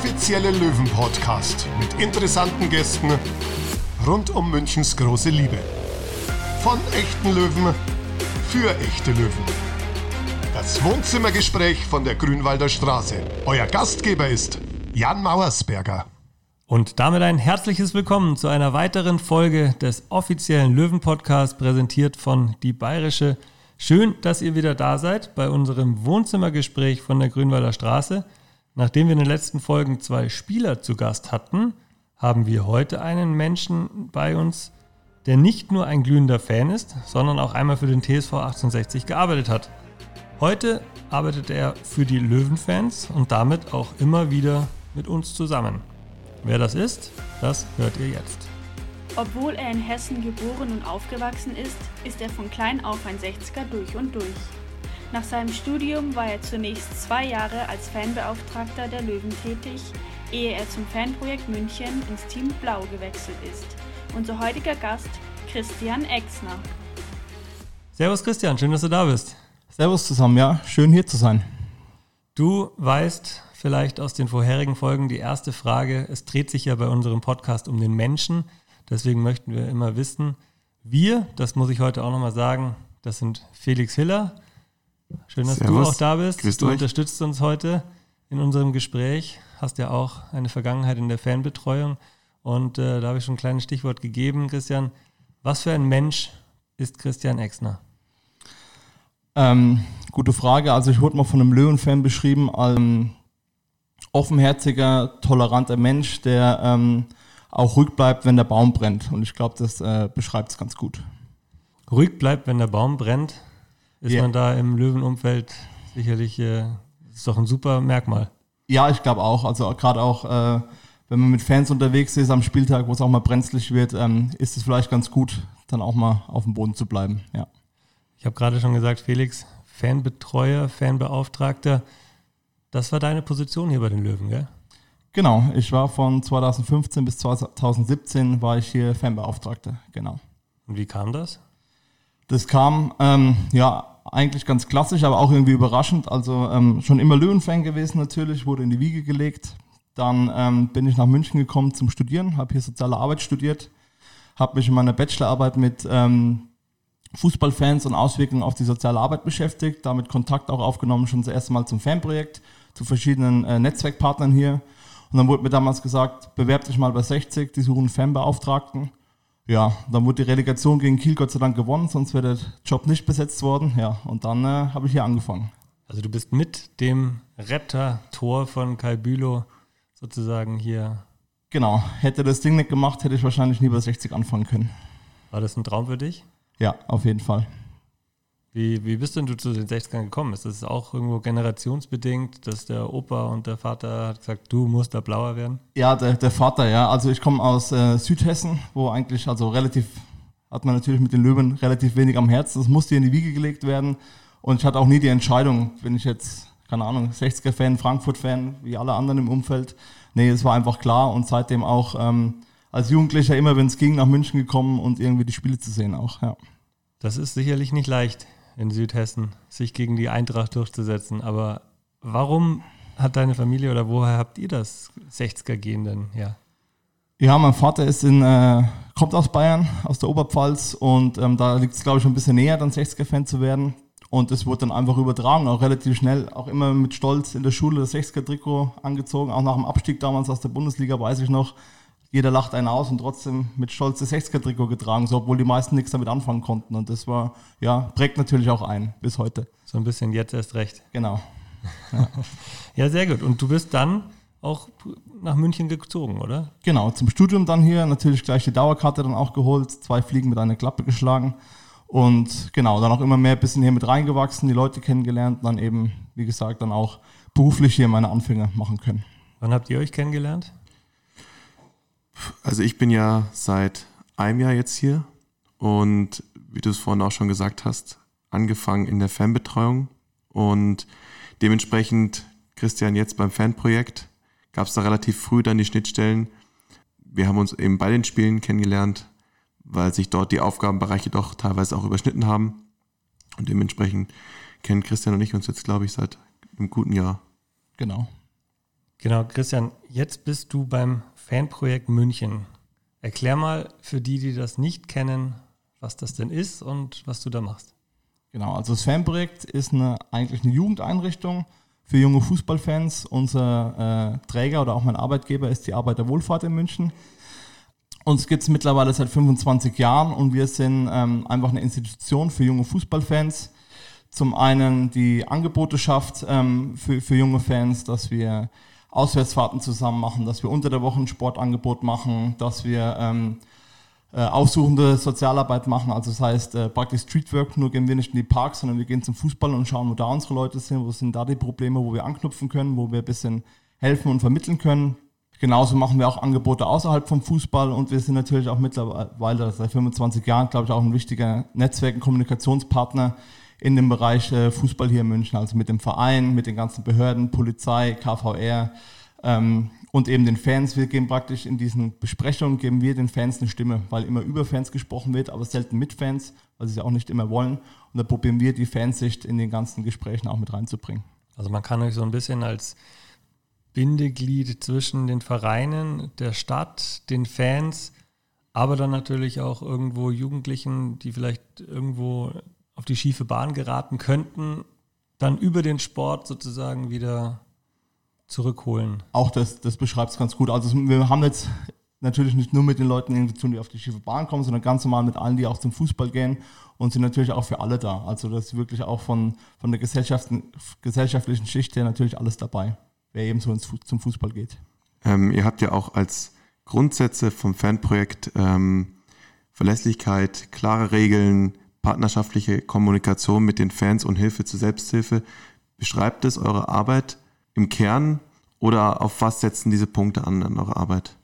offizielle Löwen-Podcast mit interessanten Gästen rund um Münchens große Liebe. Von echten Löwen für echte Löwen. Das Wohnzimmergespräch von der Grünwalder Straße. Euer Gastgeber ist Jan Mauersberger. Und damit ein herzliches Willkommen zu einer weiteren Folge des offiziellen Löwen-Podcasts, präsentiert von Die Bayerische. Schön, dass ihr wieder da seid bei unserem Wohnzimmergespräch von der Grünwalder Straße. Nachdem wir in den letzten Folgen zwei Spieler zu Gast hatten, haben wir heute einen Menschen bei uns, der nicht nur ein glühender Fan ist, sondern auch einmal für den TSV 1860 gearbeitet hat. Heute arbeitet er für die Löwenfans und damit auch immer wieder mit uns zusammen. Wer das ist, das hört ihr jetzt. Obwohl er in Hessen geboren und aufgewachsen ist, ist er von klein auf ein 60er durch und durch. Nach seinem Studium war er zunächst zwei Jahre als Fanbeauftragter der Löwen tätig, ehe er zum Fanprojekt München ins Team Blau gewechselt ist. Unser heutiger Gast Christian Exner. Servus Christian, schön, dass du da bist. Servus zusammen, ja, schön hier zu sein. Du weißt vielleicht aus den vorherigen Folgen die erste Frage, es dreht sich ja bei unserem Podcast um den Menschen, deswegen möchten wir immer wissen, wir, das muss ich heute auch nochmal sagen, das sind Felix Hiller, Schön, dass Servus. du auch da bist. Grüß du euch. unterstützt uns heute in unserem Gespräch. Hast ja auch eine Vergangenheit in der Fanbetreuung. Und äh, da habe ich schon ein kleines Stichwort gegeben, Christian. Was für ein Mensch ist Christian Exner? Ähm, gute Frage. Also ich wurde mal von einem Löwen-Fan beschrieben als ähm, offenherziger, toleranter Mensch, der ähm, auch ruhig bleibt, wenn der Baum brennt. Und ich glaube, das äh, beschreibt es ganz gut. Ruhig bleibt, wenn der Baum brennt ist ja. man da im Löwenumfeld sicherlich, äh, ist doch ein super Merkmal. Ja, ich glaube auch. Also gerade auch, äh, wenn man mit Fans unterwegs ist am Spieltag, wo es auch mal brenzlig wird, ähm, ist es vielleicht ganz gut, dann auch mal auf dem Boden zu bleiben. Ja. Ich habe gerade schon gesagt, Felix, Fanbetreuer, Fanbeauftragter. Das war deine Position hier bei den Löwen, gell? Genau, ich war von 2015 bis 2017 war ich hier Fanbeauftragter, genau. Und wie kam das? Das kam, ähm, ja, eigentlich ganz klassisch, aber auch irgendwie überraschend. Also ähm, schon immer Löwenfan gewesen natürlich, wurde in die Wiege gelegt. Dann ähm, bin ich nach München gekommen zum Studieren, habe hier soziale Arbeit studiert, habe mich in meiner Bachelorarbeit mit ähm, Fußballfans und Auswirkungen auf die soziale Arbeit beschäftigt, damit Kontakt auch aufgenommen, schon das erste Mal zum Fanprojekt, zu verschiedenen äh, Netzwerkpartnern hier. Und dann wurde mir damals gesagt, bewerb dich mal bei 60, die suchen Fanbeauftragten ja, dann wurde die Relegation gegen Kiel Gott sei Dank gewonnen, sonst wäre der Job nicht besetzt worden. Ja, und dann äh, habe ich hier angefangen. Also du bist mit dem Retter-Tor von Kai Bülow sozusagen hier. Genau, hätte das Ding nicht gemacht, hätte ich wahrscheinlich nie bei 60 anfangen können. War das ein Traum für dich? Ja, auf jeden Fall. Wie, wie bist denn du zu den 60ern gekommen? Ist das auch irgendwo generationsbedingt, dass der Opa und der Vater hat gesagt, du musst da blauer werden? Ja, der, der Vater, ja. Also ich komme aus äh, Südhessen, wo eigentlich, also relativ, hat man natürlich mit den Löwen relativ wenig am Herzen. Das musste in die Wiege gelegt werden. Und ich hatte auch nie die Entscheidung, bin ich jetzt, keine Ahnung, 60er-Fan, Frankfurt-Fan, wie alle anderen im Umfeld. Nee, es war einfach klar und seitdem auch ähm, als Jugendlicher immer, wenn es ging, nach München gekommen und irgendwie die Spiele zu sehen auch, ja. Das ist sicherlich nicht leicht in Südhessen, sich gegen die Eintracht durchzusetzen. Aber warum hat deine Familie oder woher habt ihr das 60er-Gehen denn her? Ja, mein Vater ist in, äh, kommt aus Bayern, aus der Oberpfalz und ähm, da liegt es, glaube ich, schon ein bisschen näher, dann 60er-Fan zu werden. Und es wurde dann einfach übertragen, auch relativ schnell, auch immer mit Stolz in der Schule das 60er-Trikot angezogen, auch nach dem Abstieg damals aus der Bundesliga, weiß ich noch, jeder lacht einen aus und trotzdem mit Stolz das 60er-Trikot getragen, so, obwohl die meisten nichts damit anfangen konnten. Und das war, ja, prägt natürlich auch ein bis heute. So ein bisschen jetzt erst recht. Genau. Ja. ja, sehr gut. Und du bist dann auch nach München gezogen, oder? Genau, zum Studium dann hier, natürlich gleich die Dauerkarte dann auch geholt, zwei Fliegen mit einer Klappe geschlagen. Und genau, dann auch immer mehr ein bisschen hier mit reingewachsen, die Leute kennengelernt, dann eben, wie gesagt, dann auch beruflich hier meine Anfänge machen können. Wann habt ihr euch kennengelernt? Also ich bin ja seit einem Jahr jetzt hier und wie du es vorhin auch schon gesagt hast, angefangen in der Fanbetreuung und dementsprechend Christian jetzt beim Fanprojekt gab es da relativ früh dann die Schnittstellen. Wir haben uns eben bei den Spielen kennengelernt, weil sich dort die Aufgabenbereiche doch teilweise auch überschnitten haben und dementsprechend kennen Christian und ich uns jetzt, glaube ich, seit einem guten Jahr. Genau. Genau, Christian, jetzt bist du beim Fanprojekt München. Erklär mal für die, die das nicht kennen, was das denn ist und was du da machst. Genau, also das Fanprojekt ist eine, eigentlich eine Jugendeinrichtung für junge Fußballfans. Unser äh, Träger oder auch mein Arbeitgeber ist die Arbeiterwohlfahrt in München. Uns gibt es mittlerweile seit 25 Jahren und wir sind ähm, einfach eine Institution für junge Fußballfans. Zum einen die Angebote schafft ähm, für, für junge Fans, dass wir Auswärtsfahrten zusammen machen, dass wir unter der Woche ein Sportangebot machen, dass wir ähm, äh, aufsuchende Sozialarbeit machen. Also das heißt äh, praktisch Streetwork, nur gehen wir nicht in die Parks, sondern wir gehen zum Fußball und schauen, wo da unsere Leute sind, wo sind da die Probleme, wo wir anknüpfen können, wo wir ein bisschen helfen und vermitteln können. Genauso machen wir auch Angebote außerhalb vom Fußball und wir sind natürlich auch mittlerweile seit 25 Jahren, glaube ich, auch ein wichtiger Netzwerk- und Kommunikationspartner in dem Bereich äh, Fußball hier in München, also mit dem Verein, mit den ganzen Behörden, Polizei, KVR ähm, und eben den Fans. Wir geben praktisch in diesen Besprechungen, geben wir den Fans eine Stimme, weil immer über Fans gesprochen wird, aber selten mit Fans, weil sie es ja auch nicht immer wollen. Und da probieren wir die Fansicht in den ganzen Gesprächen auch mit reinzubringen. Also man kann euch so ein bisschen als Bindeglied zwischen den Vereinen, der Stadt, den Fans, aber dann natürlich auch irgendwo Jugendlichen, die vielleicht irgendwo auf die schiefe Bahn geraten könnten, dann über den Sport sozusagen wieder zurückholen. Auch das, das beschreibt es ganz gut. Also wir haben jetzt natürlich nicht nur mit den Leuten zu tun, die auf die schiefe Bahn kommen, sondern ganz normal mit allen, die auch zum Fußball gehen und sind natürlich auch für alle da. Also das ist wirklich auch von, von der gesellschaftlichen Schicht her natürlich alles dabei wer eben so ins, zum Fußball geht. Ähm, ihr habt ja auch als Grundsätze vom Fanprojekt ähm, Verlässlichkeit, klare Regeln, partnerschaftliche Kommunikation mit den Fans und Hilfe zur Selbsthilfe. Beschreibt es eure Arbeit im Kern oder auf was setzen diese Punkte an an eurer Arbeit?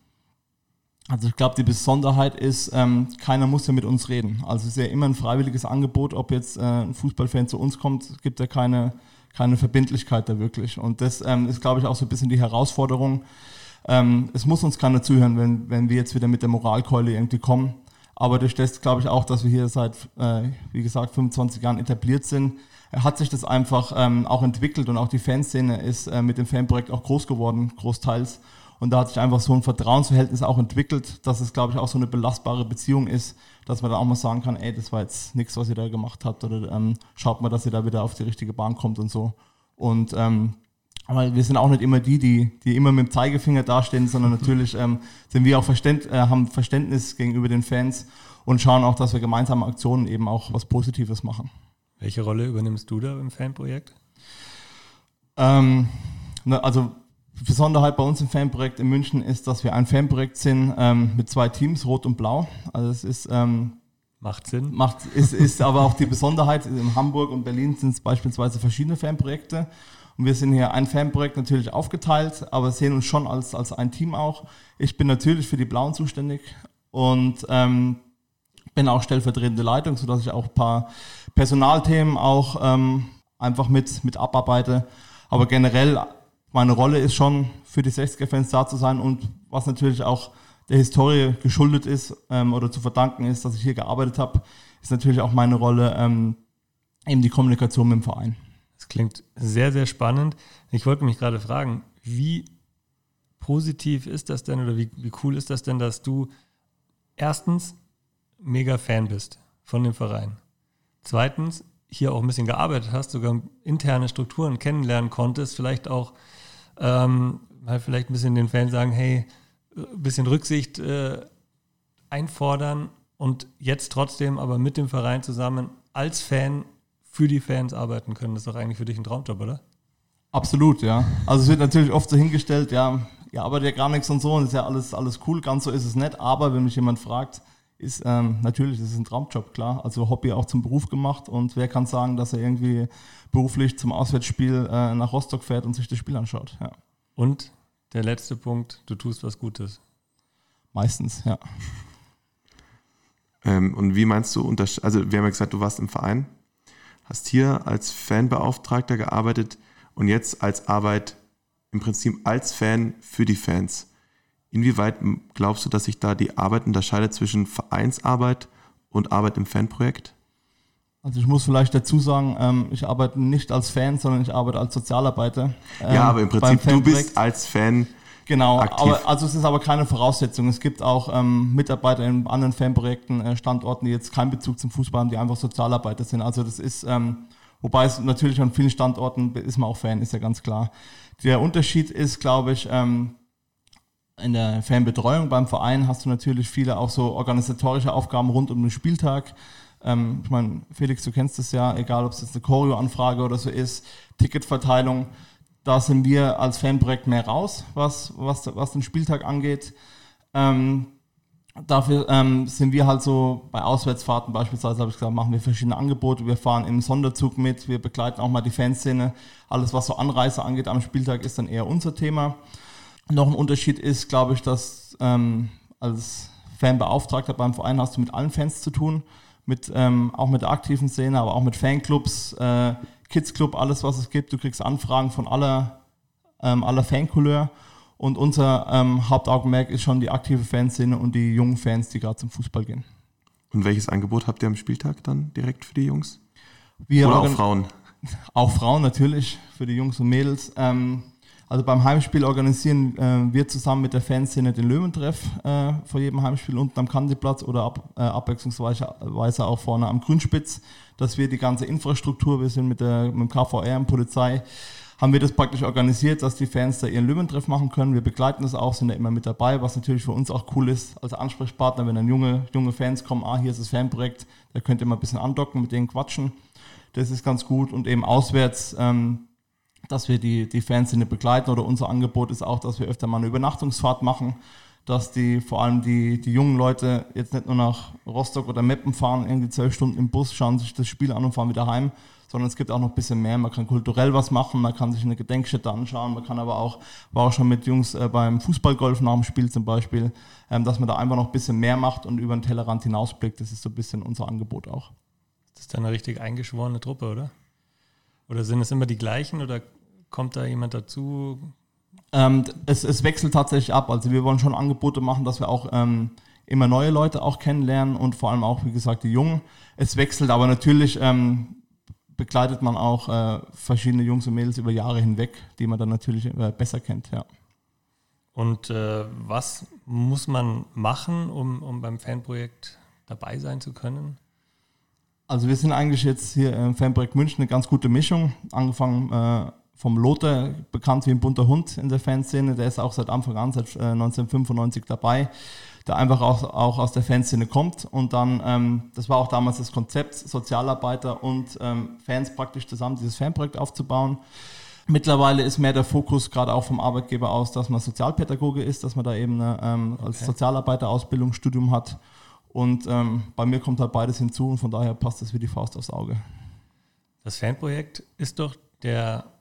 Also ich glaube, die Besonderheit ist, ähm, keiner muss ja mit uns reden. Also es ist ja immer ein freiwilliges Angebot, ob jetzt äh, ein Fußballfan zu uns kommt, gibt ja keine keine Verbindlichkeit da wirklich. Und das ähm, ist, glaube ich, auch so ein bisschen die Herausforderung. Ähm, es muss uns keiner zuhören, wenn, wenn wir jetzt wieder mit der Moralkeule irgendwie kommen. Aber durch das glaube ich auch, dass wir hier seit, äh, wie gesagt, 25 Jahren etabliert sind, hat sich das einfach ähm, auch entwickelt und auch die Fanszene ist äh, mit dem Fanprojekt auch groß geworden, großteils. Und da hat sich einfach so ein Vertrauensverhältnis auch entwickelt, dass es, glaube ich, auch so eine belastbare Beziehung ist, dass man da auch mal sagen kann, ey, das war jetzt nichts, was ihr da gemacht habt oder ähm, schaut mal, dass ihr da wieder auf die richtige Bahn kommt und so. Und ähm, aber wir sind auch nicht immer die, die, die immer mit dem Zeigefinger dastehen, sondern natürlich ähm, sind wir auch Verständ, äh, haben Verständnis gegenüber den Fans und schauen auch, dass wir gemeinsame Aktionen eben auch was Positives machen. Welche Rolle übernimmst du da im Fanprojekt? Ähm, also Besonderheit bei uns im Fanprojekt in München ist, dass wir ein Fanprojekt sind ähm, mit zwei Teams, Rot und Blau. Also es ist ähm, macht Sinn. Macht ist, ist aber auch die Besonderheit. In Hamburg und Berlin sind es beispielsweise verschiedene Fanprojekte. Und wir sind hier ein Fanprojekt natürlich aufgeteilt, aber sehen uns schon als, als ein Team auch. Ich bin natürlich für die Blauen zuständig und ähm, bin auch stellvertretende Leitung, sodass ich auch ein paar Personalthemen auch ähm, einfach mit, mit abarbeite. Aber generell meine Rolle ist schon für die 60er-Fans da zu sein und was natürlich auch der Historie geschuldet ist ähm, oder zu verdanken ist, dass ich hier gearbeitet habe, ist natürlich auch meine Rolle ähm, eben die Kommunikation mit dem Verein. Klingt sehr, sehr spannend. Ich wollte mich gerade fragen, wie positiv ist das denn oder wie, wie cool ist das denn, dass du erstens mega Fan bist von dem Verein. Zweitens hier auch ein bisschen gearbeitet hast, sogar interne Strukturen kennenlernen konntest, vielleicht auch ähm, mal vielleicht ein bisschen den Fans sagen, hey, ein bisschen Rücksicht äh, einfordern und jetzt trotzdem aber mit dem Verein zusammen als Fan für die Fans arbeiten können. Das ist doch eigentlich für dich ein Traumjob, oder? Absolut, ja. Also es wird natürlich oft so hingestellt, ja, ihr arbeitet ja gar nichts und so und ist ja alles, alles cool, ganz so ist es nicht. Aber wenn mich jemand fragt, ist ähm, natürlich, das ist ein Traumjob, klar. Also Hobby auch zum Beruf gemacht und wer kann sagen, dass er irgendwie beruflich zum Auswärtsspiel äh, nach Rostock fährt und sich das Spiel anschaut. Ja. Und der letzte Punkt, du tust was Gutes. Meistens, ja. Ähm, und wie meinst du, also wir haben ja gesagt, du warst im Verein, hast hier als Fanbeauftragter gearbeitet und jetzt als Arbeit im Prinzip als Fan für die Fans. Inwieweit glaubst du, dass sich da die Arbeit unterscheidet zwischen Vereinsarbeit und Arbeit im Fanprojekt? Also ich muss vielleicht dazu sagen, ähm, ich arbeite nicht als Fan, sondern ich arbeite als Sozialarbeiter. Ähm, ja, aber im Prinzip du bist als Fan Genau, aber, also es ist aber keine Voraussetzung. Es gibt auch ähm, Mitarbeiter in anderen Fanprojekten, äh, Standorten, die jetzt keinen Bezug zum Fußball haben, die einfach Sozialarbeiter sind. Also das ist, ähm, wobei es natürlich an vielen Standorten ist man auch Fan, ist ja ganz klar. Der Unterschied ist, glaube ich, ähm, in der Fanbetreuung beim Verein hast du natürlich viele auch so organisatorische Aufgaben rund um den Spieltag. Ähm, ich meine, Felix, du kennst das ja, egal ob es jetzt eine Choreo-Anfrage oder so ist, Ticketverteilung da sind wir als Fanprojekt mehr raus, was, was, was den Spieltag angeht. Ähm, dafür ähm, sind wir halt so bei Auswärtsfahrten beispielsweise, habe ich gesagt, machen wir verschiedene Angebote. Wir fahren im Sonderzug mit, wir begleiten auch mal die Fanszene. Alles, was so Anreise angeht am Spieltag, ist dann eher unser Thema. Noch ein Unterschied ist, glaube ich, dass ähm, als Fanbeauftragter beim Verein hast du mit allen Fans zu tun, mit, ähm, auch mit der aktiven Szene, aber auch mit Fanclubs, äh, Kids Club, alles was es gibt. Du kriegst Anfragen von aller, ähm, aller Fancouleur. Und unser ähm, Hauptaugenmerk ist schon die aktive Fanszene und die jungen Fans, die gerade zum Fußball gehen. Und welches Angebot habt ihr am Spieltag dann direkt für die Jungs? Wir Oder auch Frauen? Auch Frauen natürlich, für die Jungs und Mädels. Ähm, also beim Heimspiel organisieren äh, wir zusammen mit der Fanszene den Löwentreff äh, vor jedem Heimspiel unten am Kandiplatz oder ab, äh, abwechslungsweise auch vorne am Grünspitz, dass wir die ganze Infrastruktur, wir sind mit, der, mit dem KVR und Polizei, haben wir das praktisch organisiert, dass die Fans da ihren Löwentreff machen können. Wir begleiten das auch, sind da immer mit dabei, was natürlich für uns auch cool ist als Ansprechpartner, wenn dann junge, junge Fans kommen, ah, hier ist das Fanprojekt, da könnt ihr mal ein bisschen andocken, mit denen quatschen. Das ist ganz gut und eben auswärts ähm, dass wir die, die Fanszene begleiten oder unser Angebot ist auch, dass wir öfter mal eine Übernachtungsfahrt machen, dass die vor allem die, die jungen Leute jetzt nicht nur nach Rostock oder Meppen fahren, irgendwie zwölf Stunden im Bus, schauen sich das Spiel an und fahren wieder heim, sondern es gibt auch noch ein bisschen mehr. Man kann kulturell was machen, man kann sich eine Gedenkstätte anschauen, man kann aber auch, war auch schon mit Jungs äh, beim Fußballgolf nach dem Spiel zum Beispiel, ähm, dass man da einfach noch ein bisschen mehr macht und über den Tellerrand hinausblickt. Das ist so ein bisschen unser Angebot auch. Das ist dann eine richtig eingeschworene Truppe, oder? Oder sind es immer die gleichen oder Kommt da jemand dazu? Ähm, es, es, wechselt tatsächlich ab. Also wir wollen schon Angebote machen, dass wir auch ähm, immer neue Leute auch kennenlernen und vor allem auch, wie gesagt, die Jungen. Es wechselt, aber natürlich ähm, begleitet man auch äh, verschiedene Jungs und Mädels über Jahre hinweg, die man dann natürlich äh, besser kennt, ja. Und äh, was muss man machen, um, um beim Fanprojekt dabei sein zu können? Also wir sind eigentlich jetzt hier im Fanprojekt München eine ganz gute Mischung. Angefangen äh, vom Lothar, bekannt wie ein bunter Hund in der Fanszene, der ist auch seit Anfang an, seit 1995 äh, dabei, der einfach auch, auch aus der Fanszene kommt. Und dann, ähm, das war auch damals das Konzept, Sozialarbeiter und ähm, Fans praktisch zusammen dieses Fanprojekt aufzubauen. Mittlerweile ist mehr der Fokus gerade auch vom Arbeitgeber aus, dass man Sozialpädagoge ist, dass man da eben eine, ähm, als okay. Sozialarbeiter hat. Und ähm, bei mir kommt halt beides hinzu und von daher passt das wie die Faust aufs Auge. Das Fanprojekt ist doch der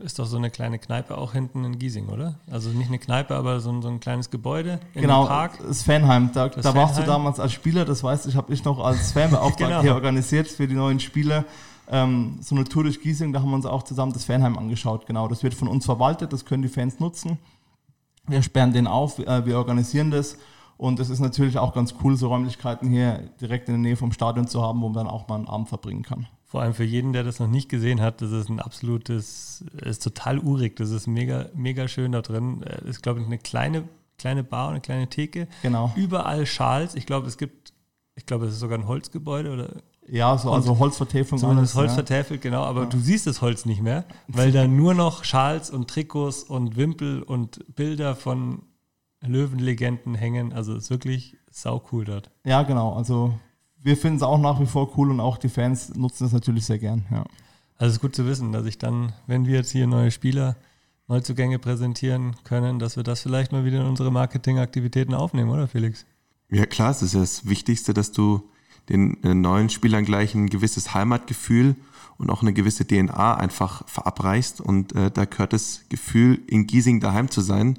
ist doch so eine kleine Kneipe auch hinten in Giesing, oder? Also nicht eine Kneipe, aber so ein, so ein kleines Gebäude in genau, Park. das Fanheim. Da, das da Fanheim. warst du damals als Spieler, das weißt du, ich habe ich noch als Fanbeauftragter genau. hier organisiert für die neuen Spieler. Ähm, so eine Tour durch Giesing, da haben wir uns auch zusammen das Fanheim angeschaut. Genau, das wird von uns verwaltet, das können die Fans nutzen. Wir sperren den auf, äh, wir organisieren das. Und es ist natürlich auch ganz cool, so Räumlichkeiten hier direkt in der Nähe vom Stadion zu haben, wo man dann auch mal einen Abend verbringen kann. Vor allem für jeden, der das noch nicht gesehen hat, das ist ein absolutes, ist total urig. Das ist mega, mega schön da drin. Das ist, glaube ich, eine kleine, kleine Bar und eine kleine Theke. Genau. Überall Schals. Ich glaube, es gibt, ich glaube, es ist sogar ein Holzgebäude oder. Ja, so, also Holzvertäfelung. Zumindest Holz ja. vertäfelt, genau. Aber ja. du siehst das Holz nicht mehr, weil da nur noch Schals und Trikots und Wimpel und Bilder von Löwenlegenden hängen. Also es ist wirklich sau cool dort. Ja, genau. Also wir finden es auch nach wie vor cool und auch die Fans nutzen es natürlich sehr gern. Ja. Also es ist gut zu wissen, dass ich dann, wenn wir jetzt hier neue Spieler, Neuzugänge präsentieren können, dass wir das vielleicht mal wieder in unsere Marketingaktivitäten aufnehmen, oder Felix? Ja klar, es ist ja das Wichtigste, dass du den äh, neuen Spielern gleich ein gewisses Heimatgefühl und auch eine gewisse DNA einfach verabreichst. Und äh, da gehört das Gefühl, in Giesing daheim zu sein,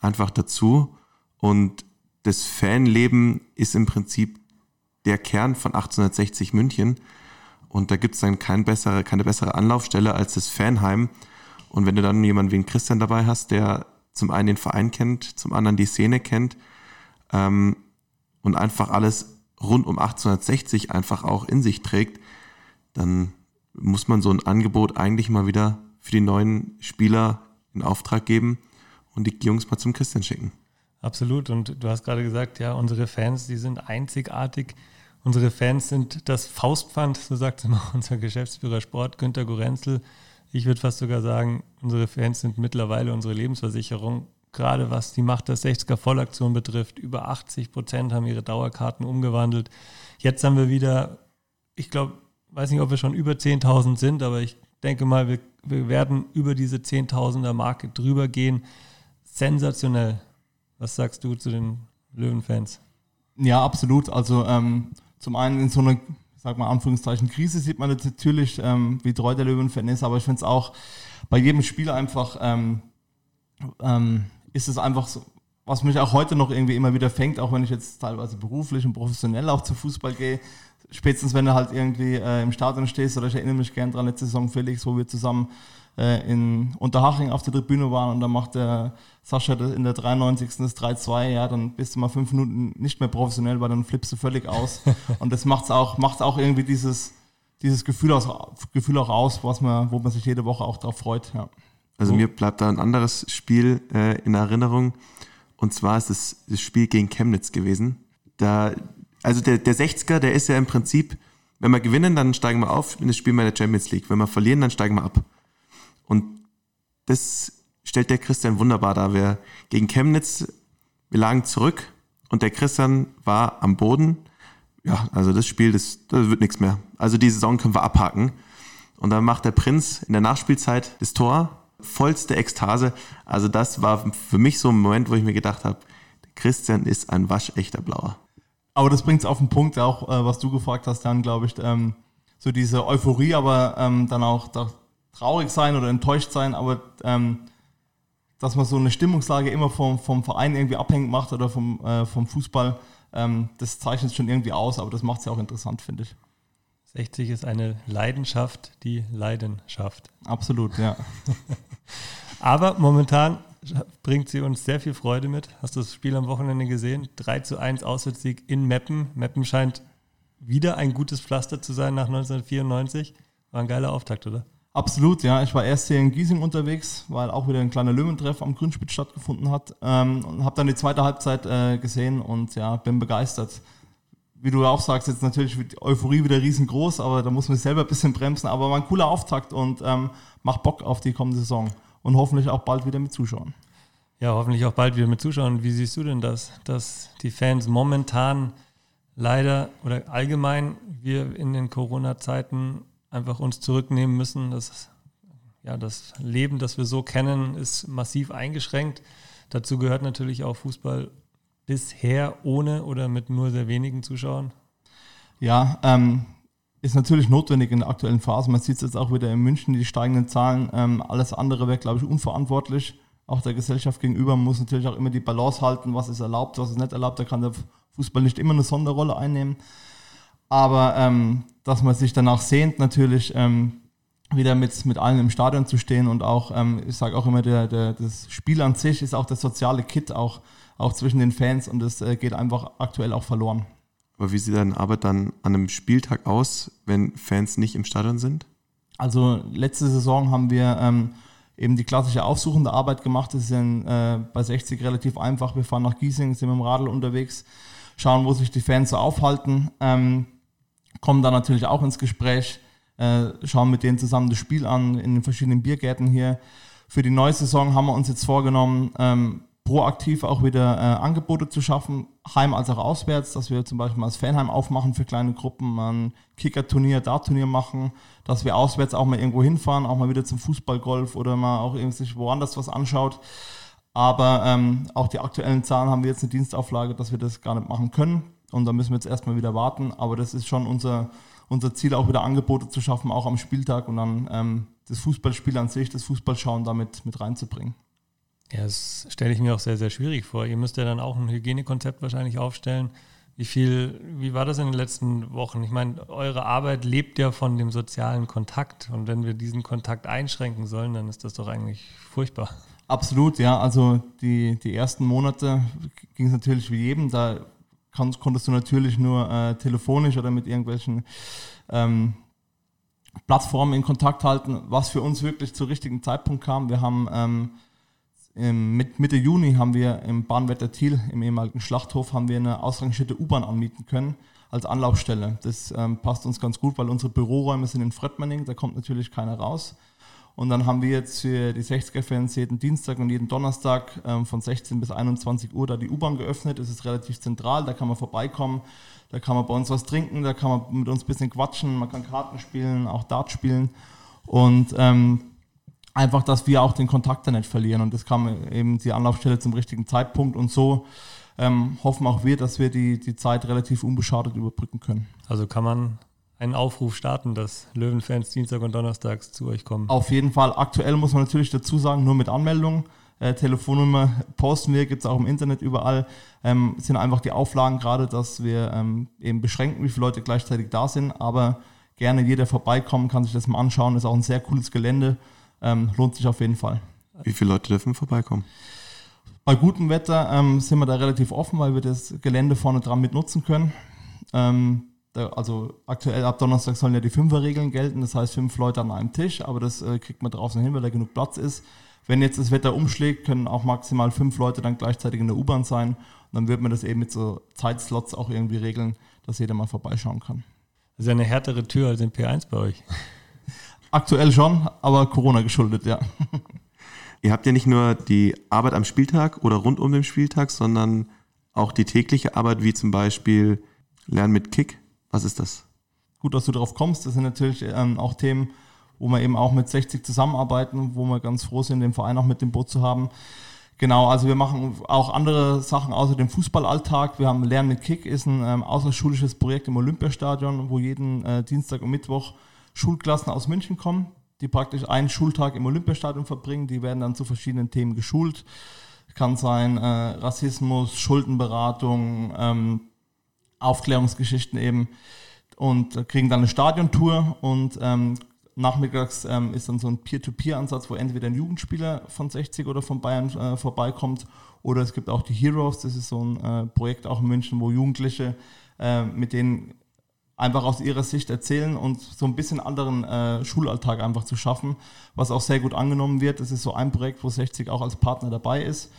einfach dazu. Und das Fanleben ist im Prinzip der Kern von 1860 München. Und da gibt es dann kein bessere, keine bessere Anlaufstelle als das Fanheim. Und wenn du dann jemanden wie einen Christian dabei hast, der zum einen den Verein kennt, zum anderen die Szene kennt ähm, und einfach alles rund um 1860 einfach auch in sich trägt, dann muss man so ein Angebot eigentlich mal wieder für die neuen Spieler in Auftrag geben und die Jungs mal zum Christian schicken. Absolut. Und du hast gerade gesagt, ja, unsere Fans, die sind einzigartig. Unsere Fans sind das Faustpfand, so sagt immer unser Geschäftsführer Sport, Günter Gorenzel. Ich würde fast sogar sagen, unsere Fans sind mittlerweile unsere Lebensversicherung. Gerade was die Macht der 60er Vollaktion betrifft, über 80 Prozent haben ihre Dauerkarten umgewandelt. Jetzt haben wir wieder, ich glaube, weiß nicht, ob wir schon über 10.000 sind, aber ich denke mal, wir, wir werden über diese 10.000er Marke drüber gehen. Sensationell. Was sagst du zu den Löwenfans? Ja, absolut. Also ähm, zum einen in so einer, sag mal, Anführungszeichen Krise sieht man natürlich, ähm, wie treu der Löwenfan ist, aber ich finde es auch bei jedem Spiel einfach, ähm, ähm, ist es einfach so, was mich auch heute noch irgendwie immer wieder fängt, auch wenn ich jetzt teilweise beruflich und professionell auch zu Fußball gehe, spätestens wenn du halt irgendwie äh, im Stadion stehst, oder ich erinnere mich gern dran, letzte Saison Felix, wo wir zusammen äh, in Unterhaching auf der Tribüne waren und dann macht der Sascha in der 93. das 3-2, ja, dann bist du mal fünf Minuten nicht mehr professionell, weil dann flippst du völlig aus. und das macht auch, macht's auch irgendwie dieses, dieses Gefühl, aus, Gefühl auch aus, was man, wo man sich jede Woche auch drauf freut. Ja. Also mir bleibt da ein anderes Spiel äh, in Erinnerung. Und zwar ist es das Spiel gegen Chemnitz gewesen. Da also der, der 60er, der ist ja im Prinzip, wenn wir gewinnen, dann steigen wir auf in das Spiel bei der Champions League. Wenn wir verlieren, dann steigen wir ab. Und das stellt der Christian wunderbar dar. Wir gegen Chemnitz, wir lagen zurück und der Christian war am Boden. Ja, also das Spiel, das, das wird nichts mehr. Also die Saison können wir abhaken. Und dann macht der Prinz in der Nachspielzeit das Tor, vollste Ekstase. Also das war für mich so ein Moment, wo ich mir gedacht habe, Christian ist ein waschechter Blauer. Aber das bringt es auf den Punkt, auch äh, was du gefragt hast, dann glaube ich, ähm, so diese Euphorie, aber ähm, dann auch traurig sein oder enttäuscht sein, aber ähm, dass man so eine Stimmungslage immer vom, vom Verein irgendwie abhängig macht oder vom, äh, vom Fußball, ähm, das zeichnet schon irgendwie aus, aber das macht es ja auch interessant, finde ich. 60 ist eine Leidenschaft, die Leidenschaft. Absolut, ja. aber momentan bringt sie uns sehr viel Freude mit. Hast du das Spiel am Wochenende gesehen? 3 zu 1 Auswärtssieg in Meppen. Meppen scheint wieder ein gutes Pflaster zu sein nach 1994. War ein geiler Auftakt, oder? Absolut, ja. Ich war erst hier in Giesing unterwegs, weil auch wieder ein kleiner Löwentreff am Grünspitz stattgefunden hat. Ähm, und habe dann die zweite Halbzeit äh, gesehen und ja, bin begeistert. Wie du auch sagst, jetzt natürlich die Euphorie wieder riesengroß, aber da muss man sich selber ein bisschen bremsen. Aber war ein cooler Auftakt und ähm, macht Bock auf die kommende Saison und hoffentlich auch bald wieder mit Zuschauern. Ja, hoffentlich auch bald wieder mit Zuschauern. Wie siehst du denn das, dass die Fans momentan leider oder allgemein wir in den Corona-Zeiten einfach uns zurücknehmen müssen? Das, ja, das Leben, das wir so kennen, ist massiv eingeschränkt. Dazu gehört natürlich auch Fußball bisher ohne oder mit nur sehr wenigen Zuschauern. Ja, ähm, ist natürlich notwendig in der aktuellen Phase. Man sieht es jetzt auch wieder in München, die steigenden Zahlen. Ähm, alles andere wäre, glaube ich, unverantwortlich. Auch der Gesellschaft gegenüber muss natürlich auch immer die Balance halten, was ist erlaubt, was ist nicht erlaubt. Da kann der Fußball nicht immer eine Sonderrolle einnehmen. Aber ähm, dass man sich danach sehnt, natürlich ähm, wieder mit, mit allen im Stadion zu stehen und auch, ähm, ich sage auch immer, der, der, das Spiel an sich ist auch das soziale Kit, auch, auch zwischen den Fans und das äh, geht einfach aktuell auch verloren. Aber wie sieht deine Arbeit dann an einem Spieltag aus, wenn Fans nicht im Stadion sind? Also letzte Saison haben wir ähm, eben die klassische aufsuchende Arbeit gemacht. Das ist in, äh, bei 60 relativ einfach. Wir fahren nach Giesing, sind mit dem Radl unterwegs, schauen, wo sich die Fans so aufhalten, ähm, kommen dann natürlich auch ins Gespräch, äh, schauen mit denen zusammen das Spiel an in den verschiedenen Biergärten hier. Für die neue Saison haben wir uns jetzt vorgenommen, ähm, proaktiv auch wieder äh, Angebote zu schaffen, heim als auch auswärts, dass wir zum Beispiel mal das Fanheim aufmachen für kleine Gruppen, ein Kicker-Turnier, Dart-Turnier machen, dass wir auswärts auch mal irgendwo hinfahren, auch mal wieder zum Fußballgolf oder mal auch irgendwie woanders was anschaut. Aber ähm, auch die aktuellen Zahlen haben wir jetzt eine Dienstauflage, dass wir das gar nicht machen können. Und da müssen wir jetzt erstmal wieder warten. Aber das ist schon unser, unser Ziel, auch wieder Angebote zu schaffen, auch am Spieltag und dann ähm, das Fußballspiel an sich, das Fußballschauen damit mit reinzubringen. Ja, das stelle ich mir auch sehr, sehr schwierig vor. Ihr müsst ja dann auch ein Hygienekonzept wahrscheinlich aufstellen. Wie viel, wie war das in den letzten Wochen? Ich meine, eure Arbeit lebt ja von dem sozialen Kontakt. Und wenn wir diesen Kontakt einschränken sollen, dann ist das doch eigentlich furchtbar. Absolut, ja. Also die, die ersten Monate ging es natürlich wie jedem. Da konntest du natürlich nur äh, telefonisch oder mit irgendwelchen ähm, Plattformen in Kontakt halten, was für uns wirklich zum richtigen Zeitpunkt kam. Wir haben ähm, im, Mitte Juni haben wir im Bahnwetter Thiel, im ehemaligen Schlachthof, haben wir eine ausrangierte U-Bahn anmieten können als Anlaufstelle. Das ähm, passt uns ganz gut, weil unsere Büroräume sind in Fredmanning, da kommt natürlich keiner raus. Und dann haben wir jetzt für die 60er-Fans jeden Dienstag und jeden Donnerstag ähm, von 16 bis 21 Uhr da die U-Bahn geöffnet. Es ist relativ zentral, da kann man vorbeikommen, da kann man bei uns was trinken, da kann man mit uns ein bisschen quatschen, man kann Karten spielen, auch Dart spielen. Und ähm, einfach, dass wir auch den Kontakt da nicht verlieren. Und das kam eben die Anlaufstelle zum richtigen Zeitpunkt. Und so ähm, hoffen auch wir, dass wir die, die Zeit relativ unbeschadet überbrücken können. Also kann man einen Aufruf starten, dass Löwenfans Dienstag und Donnerstags zu euch kommen? Auf jeden Fall. Aktuell muss man natürlich dazu sagen, nur mit Anmeldung. Äh, Telefonnummer posten wir, gibt es auch im Internet überall. Ähm, sind einfach die Auflagen gerade, dass wir ähm, eben beschränken, wie viele Leute gleichzeitig da sind. Aber gerne jeder vorbeikommen, kann sich das mal anschauen. Ist auch ein sehr cooles Gelände. Ähm, lohnt sich auf jeden Fall. Wie viele Leute dürfen vorbeikommen? Bei gutem Wetter ähm, sind wir da relativ offen, weil wir das Gelände vorne dran mit nutzen können. Ähm, also aktuell ab Donnerstag sollen ja die Fünferregeln gelten, das heißt fünf Leute an einem Tisch, aber das äh, kriegt man draußen hin, weil da genug Platz ist. Wenn jetzt das Wetter umschlägt, können auch maximal fünf Leute dann gleichzeitig in der U-Bahn sein. Und dann wird man das eben mit so Zeitslots auch irgendwie regeln, dass jeder mal vorbeischauen kann. Das ist ja eine härtere Tür als in P1 bei euch. Aktuell schon, aber Corona geschuldet, ja. Ihr habt ja nicht nur die Arbeit am Spieltag oder rund um den Spieltag, sondern auch die tägliche Arbeit, wie zum Beispiel Lernen mit Kick was ist das? Gut, dass du darauf kommst. Das sind natürlich ähm, auch Themen, wo wir eben auch mit 60 zusammenarbeiten, wo wir ganz froh sind, den Verein auch mit dem Boot zu haben. Genau, also wir machen auch andere Sachen außer dem Fußballalltag. Wir haben Lernen mit Kick, ist ein ähm, außerschulisches Projekt im Olympiastadion, wo jeden äh, Dienstag und Mittwoch Schulklassen aus München kommen, die praktisch einen Schultag im Olympiastadion verbringen. Die werden dann zu verschiedenen Themen geschult. Kann sein äh, Rassismus, Schuldenberatung, ähm, Aufklärungsgeschichten eben und kriegen dann eine Stadiontour und ähm, nachmittags ähm, ist dann so ein Peer-to-Peer-Ansatz, wo entweder ein Jugendspieler von 60 oder von Bayern äh, vorbeikommt oder es gibt auch die Heroes, das ist so ein äh, Projekt auch in München, wo Jugendliche äh, mit denen einfach aus ihrer Sicht erzählen und so ein bisschen anderen äh, Schulalltag einfach zu schaffen, was auch sehr gut angenommen wird. Das ist so ein Projekt, wo 60 auch als Partner dabei ist.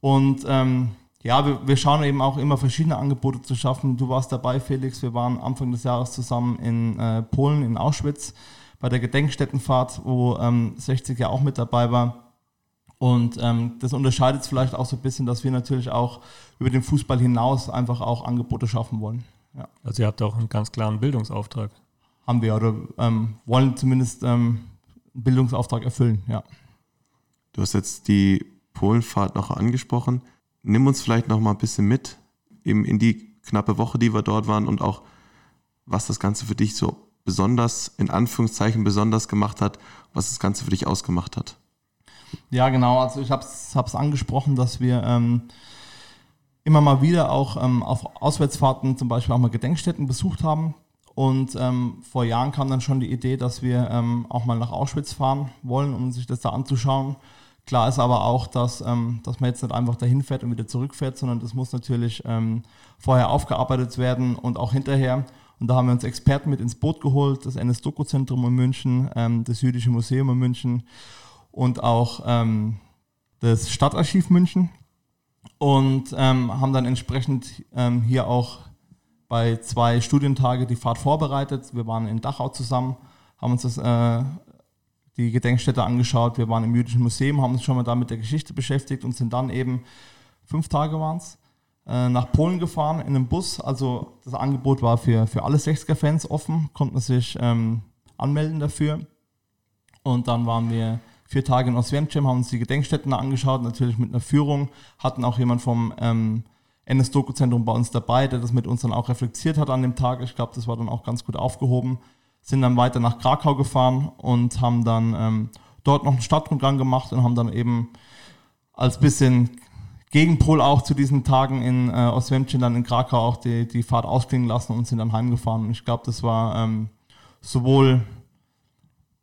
Und ähm, ja, wir, wir, schauen eben auch immer verschiedene Angebote zu schaffen. Du warst dabei, Felix. Wir waren Anfang des Jahres zusammen in äh, Polen, in Auschwitz, bei der Gedenkstättenfahrt, wo ähm, 60 ja auch mit dabei war. Und ähm, das unterscheidet es vielleicht auch so ein bisschen, dass wir natürlich auch über den Fußball hinaus einfach auch Angebote schaffen wollen. Ja. Also ihr habt auch einen ganz klaren Bildungsauftrag. Haben wir oder ähm, wollen zumindest ähm, einen Bildungsauftrag erfüllen, ja. Du hast jetzt die Polenfahrt noch angesprochen nimm uns vielleicht noch mal ein bisschen mit eben in die knappe Woche, die wir dort waren und auch, was das Ganze für dich so besonders, in Anführungszeichen besonders gemacht hat, was das Ganze für dich ausgemacht hat. Ja, genau. Also ich habe es angesprochen, dass wir ähm, immer mal wieder auch ähm, auf Auswärtsfahrten zum Beispiel auch mal Gedenkstätten besucht haben. Und ähm, vor Jahren kam dann schon die Idee, dass wir ähm, auch mal nach Auschwitz fahren wollen, um sich das da anzuschauen. Klar ist aber auch, dass, ähm, dass man jetzt nicht einfach dahin fährt und wieder zurückfährt, sondern das muss natürlich ähm, vorher aufgearbeitet werden und auch hinterher. Und da haben wir uns Experten mit ins Boot geholt, das NS-Doku-Zentrum in München, ähm, das Jüdische Museum in München und auch ähm, das Stadtarchiv München und ähm, haben dann entsprechend ähm, hier auch bei zwei Studientage die Fahrt vorbereitet. Wir waren in Dachau zusammen, haben uns das äh, die Gedenkstätte angeschaut. Wir waren im Jüdischen Museum, haben uns schon mal da mit der Geschichte beschäftigt und sind dann eben, fünf Tage waren es, äh, nach Polen gefahren in einem Bus. Also das Angebot war für, für alle 60er-Fans offen, konnte man sich ähm, anmelden dafür. Und dann waren wir vier Tage in Oswiecim, haben uns die Gedenkstätten angeschaut, natürlich mit einer Führung, hatten auch jemand vom ähm, NS-Doku-Zentrum bei uns dabei, der das mit uns dann auch reflektiert hat an dem Tag. Ich glaube, das war dann auch ganz gut aufgehoben sind dann weiter nach Krakau gefahren und haben dann ähm, dort noch einen Stadtrundgang gemacht und haben dann eben als bisschen Gegenpol auch zu diesen Tagen in äh, Oswiecim dann in Krakau auch die, die Fahrt ausklingen lassen und sind dann heimgefahren. Und ich glaube, das war ähm, sowohl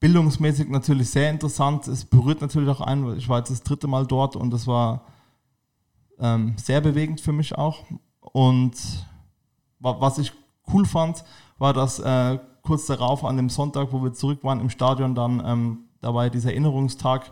bildungsmäßig natürlich sehr interessant. Es berührt natürlich auch einen, weil ich war jetzt das dritte Mal dort und das war ähm, sehr bewegend für mich auch. Und was ich cool fand, war, dass äh, kurz darauf, an dem Sonntag, wo wir zurück waren im Stadion, dann ähm, da war ja dieser Erinnerungstag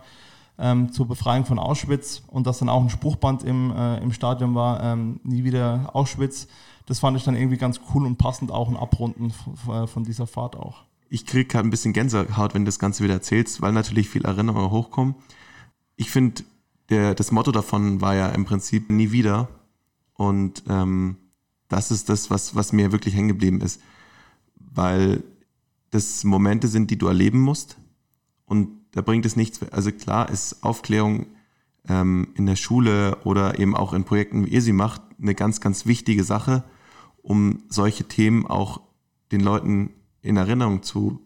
ähm, zur Befreiung von Auschwitz und dass dann auch ein Spruchband im, äh, im Stadion war, ähm, nie wieder Auschwitz. Das fand ich dann irgendwie ganz cool und passend auch ein Abrunden von, von dieser Fahrt auch. Ich kriege gerade ein bisschen Gänsehaut, wenn du das Ganze wieder erzählst, weil natürlich viele Erinnerungen hochkommen. Ich finde, das Motto davon war ja im Prinzip nie wieder. Und ähm, das ist das, was, was mir wirklich hängen geblieben ist. Weil das Momente sind, die du erleben musst. Und da bringt es nichts. Also klar ist Aufklärung ähm, in der Schule oder eben auch in Projekten, wie ihr sie macht, eine ganz, ganz wichtige Sache, um solche Themen auch den Leuten in Erinnerung zu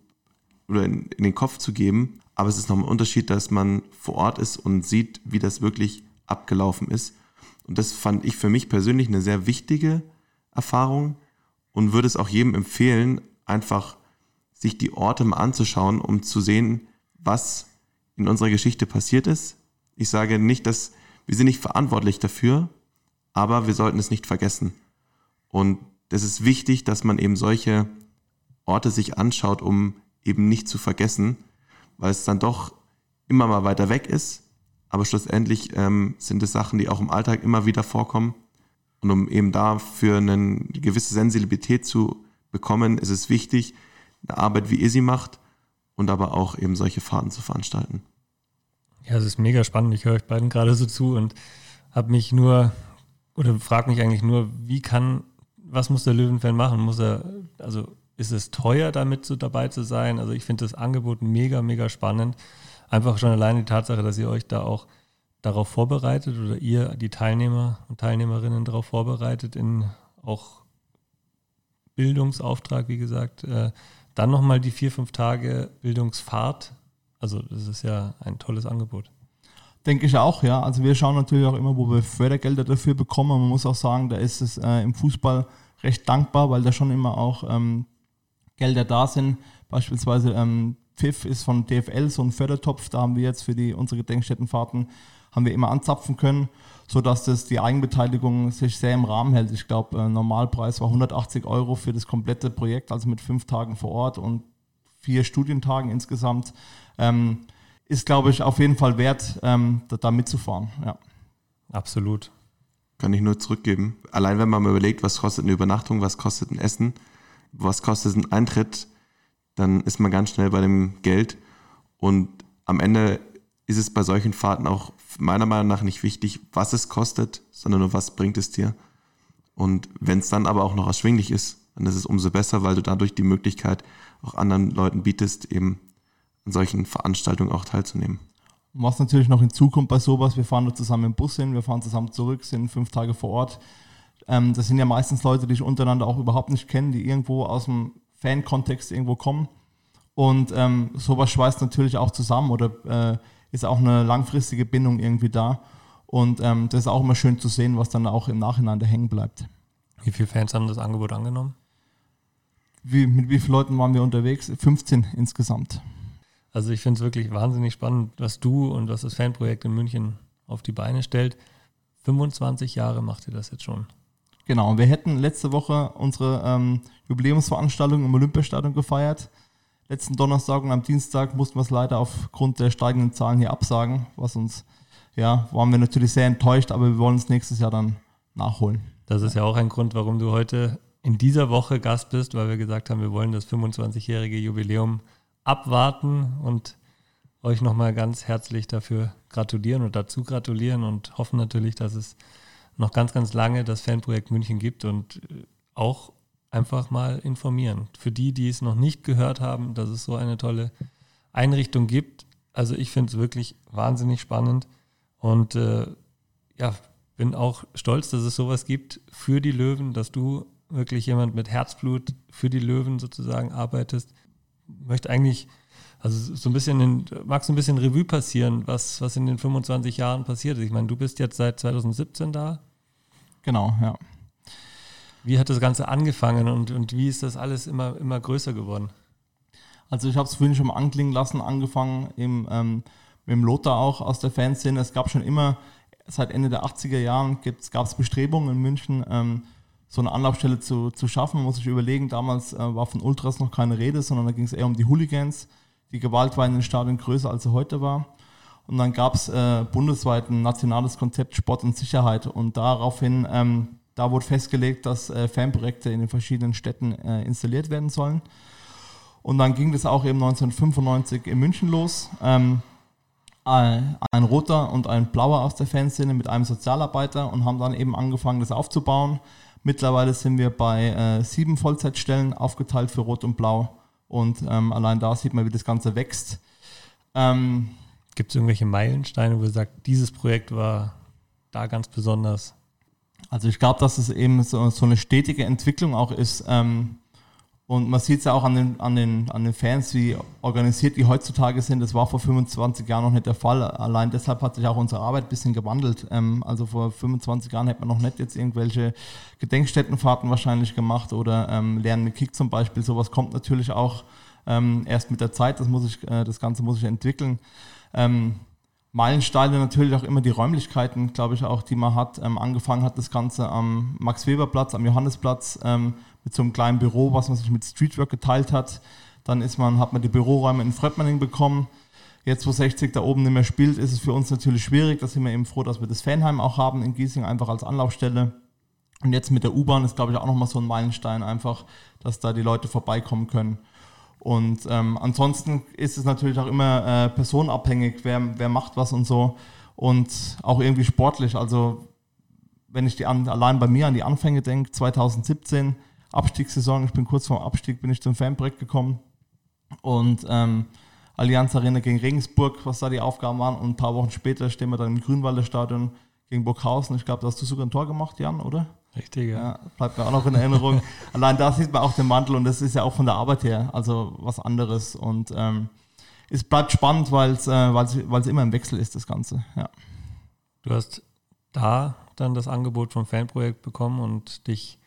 oder in, in den Kopf zu geben. Aber es ist noch ein Unterschied, dass man vor Ort ist und sieht, wie das wirklich abgelaufen ist. Und das fand ich für mich persönlich eine sehr wichtige Erfahrung und würde es auch jedem empfehlen, einfach sich die Orte mal anzuschauen, um zu sehen, was in unserer Geschichte passiert ist. Ich sage nicht, dass wir sind nicht verantwortlich dafür, aber wir sollten es nicht vergessen. Und das ist wichtig, dass man eben solche Orte sich anschaut, um eben nicht zu vergessen, weil es dann doch immer mal weiter weg ist. Aber schlussendlich ähm, sind es Sachen, die auch im Alltag immer wieder vorkommen. Und um eben dafür eine gewisse Sensibilität zu bekommen, ist es wichtig, eine Arbeit, wie ihr sie macht, und aber auch eben solche Fahrten zu veranstalten. Ja, es ist mega spannend. Ich höre euch beiden gerade so zu und habe mich nur oder frage mich eigentlich nur, wie kann, was muss der Löwenfan machen? Muss er, also ist es teuer, damit so dabei zu sein? Also ich finde das Angebot mega, mega spannend. Einfach schon alleine die Tatsache, dass ihr euch da auch darauf vorbereitet oder ihr die Teilnehmer und Teilnehmerinnen darauf vorbereitet in auch Bildungsauftrag, wie gesagt, äh, dann nochmal die vier, fünf Tage Bildungsfahrt. Also das ist ja ein tolles Angebot. Denke ich auch, ja. Also wir schauen natürlich auch immer, wo wir Fördergelder dafür bekommen. Man muss auch sagen, da ist es äh, im Fußball recht dankbar, weil da schon immer auch ähm, Gelder da sind. Beispielsweise ähm, Pfiff ist von DFL so ein Fördertopf. Da haben wir jetzt für die unsere Gedenkstättenfahrten haben wir immer anzapfen können, sodass das die Eigenbeteiligung sich sehr im Rahmen hält. Ich glaube, äh, Normalpreis war 180 Euro für das komplette Projekt, also mit fünf Tagen vor Ort und vier Studientagen insgesamt. Ähm, ist, glaube ich, auf jeden Fall wert, ähm, da, da, mitzufahren. Ja. Absolut. Kann ich nur zurückgeben. Allein wenn man mal überlegt, was kostet eine Übernachtung, was kostet ein Essen, was kostet ein Eintritt, dann ist man ganz schnell bei dem Geld. Und am Ende ist es bei solchen Fahrten auch meiner Meinung nach nicht wichtig, was es kostet, sondern nur, was bringt es dir. Und wenn es dann aber auch noch erschwinglich ist, dann ist es umso besser, weil du dadurch die Möglichkeit auch anderen Leuten bietest, eben an solchen Veranstaltungen auch teilzunehmen. was natürlich noch hinzukommt bei sowas, wir fahren nur zusammen im Bus hin, wir fahren zusammen zurück, sind fünf Tage vor Ort. Ähm, das sind ja meistens Leute, die ich untereinander auch überhaupt nicht kennen, die irgendwo aus dem Fan-Kontext irgendwo kommen. Und ähm, sowas schweißt natürlich auch zusammen oder äh, ist auch eine langfristige Bindung irgendwie da. Und ähm, das ist auch immer schön zu sehen, was dann auch im Nachhinein da hängen bleibt. Wie viele Fans haben das Angebot angenommen? Wie, mit wie vielen Leuten waren wir unterwegs? 15 insgesamt. Also ich finde es wirklich wahnsinnig spannend, was du und was das Fanprojekt in München auf die Beine stellt. 25 Jahre macht ihr das jetzt schon. Genau, wir hätten letzte Woche unsere ähm, Jubiläumsveranstaltung im Olympiastadion gefeiert letzten Donnerstag und am Dienstag mussten wir es leider aufgrund der steigenden Zahlen hier absagen, was uns, ja, waren wir natürlich sehr enttäuscht, aber wir wollen es nächstes Jahr dann nachholen. Das ist ja auch ein Grund, warum du heute in dieser Woche Gast bist, weil wir gesagt haben, wir wollen das 25-jährige Jubiläum abwarten und euch nochmal ganz herzlich dafür gratulieren und dazu gratulieren und hoffen natürlich, dass es noch ganz, ganz lange das Fanprojekt München gibt und auch einfach mal informieren. Für die, die es noch nicht gehört haben, dass es so eine tolle Einrichtung gibt. Also ich finde es wirklich wahnsinnig spannend und äh, ja, bin auch stolz, dass es sowas gibt für die Löwen, dass du wirklich jemand mit Herzblut für die Löwen sozusagen arbeitest. Möchte eigentlich, also so ein bisschen, in, magst du ein bisschen Revue passieren, was, was in den 25 Jahren passiert ist. Ich meine, du bist jetzt seit 2017 da. Genau, ja. Wie hat das Ganze angefangen und, und wie ist das alles immer, immer größer geworden? Also ich habe es vorhin schon mal anklingen lassen, angefangen im, ähm, mit dem Lothar auch aus der Fanszene. Es gab schon immer, seit Ende der 80er Jahren gab es Bestrebungen in München, ähm, so eine Anlaufstelle zu, zu schaffen. Man muss sich überlegen, damals äh, war von Ultras noch keine Rede, sondern da ging es eher um die Hooligans. Die Gewalt war in den Stadien größer, als sie heute war. Und dann gab es äh, bundesweit ein nationales Konzept Sport und Sicherheit. Und daraufhin, ähm, da wurde festgelegt, dass äh, Fanprojekte in den verschiedenen Städten äh, installiert werden sollen. Und dann ging das auch eben 1995 in München los. Ähm, ein, roter und ein blauer aus der Fanszene mit einem Sozialarbeiter und haben dann eben angefangen, das aufzubauen. Mittlerweile sind wir bei äh, sieben Vollzeitstellen aufgeteilt für Rot und Blau. Und ähm, allein da sieht man, wie das Ganze wächst. Ähm, Gibt es irgendwelche Meilensteine, wo du sagst, dieses Projekt war da ganz besonders? Also ich glaube, dass es eben so, so, eine stetige Entwicklung auch ist. Ähm, und man sieht es ja auch an den, an, den, an den Fans, wie organisiert die heutzutage sind. Das war vor 25 Jahren noch nicht der Fall. Allein deshalb hat sich auch unsere Arbeit ein bisschen gewandelt. Ähm, also vor 25 Jahren hätte man noch nicht jetzt irgendwelche Gedenkstättenfahrten wahrscheinlich gemacht oder ähm, Lernen mit Kick zum Beispiel. Sowas kommt natürlich auch ähm, erst mit der Zeit. Das, muss ich, äh, das Ganze muss sich entwickeln. Ähm, Meilensteine natürlich auch immer die Räumlichkeiten, glaube ich auch, die man hat. Ähm, angefangen hat das Ganze am Max-Weber-Platz, am Johannesplatz, ähm, mit so einem kleinen Büro, was man sich mit Streetwork geteilt hat. Dann ist man, hat man die Büroräume in Fröttmanning bekommen. Jetzt, wo 60 da oben nicht mehr spielt, ist es für uns natürlich schwierig. Da sind wir eben froh, dass wir das Fanheim auch haben in Giesing, einfach als Anlaufstelle. Und jetzt mit der U-Bahn ist, glaube ich, auch nochmal so ein Meilenstein, einfach, dass da die Leute vorbeikommen können. Und ähm, ansonsten ist es natürlich auch immer äh, personenabhängig, wer, wer macht was und so. Und auch irgendwie sportlich. Also, wenn ich die an, allein bei mir an die Anfänge denke, 2017, Abstiegssaison, ich bin kurz vor dem Abstieg, bin ich zum Fanprojekt gekommen. Und ähm, Allianz Arena gegen Regensburg, was da die Aufgaben waren. Und ein paar Wochen später stehen wir dann im Grünwalder Stadion gegen Burghausen. Ich glaube, da hast du sogar ein Tor gemacht, Jan, oder? Richtig, ja. ja. Bleibt mir auch noch in Erinnerung. Allein da sieht man auch den Mantel und das ist ja auch von der Arbeit her, also was anderes. Und ähm, es bleibt spannend, weil es äh, immer im Wechsel ist, das Ganze. Ja. Du hast da dann das Angebot vom Fanprojekt bekommen und dich,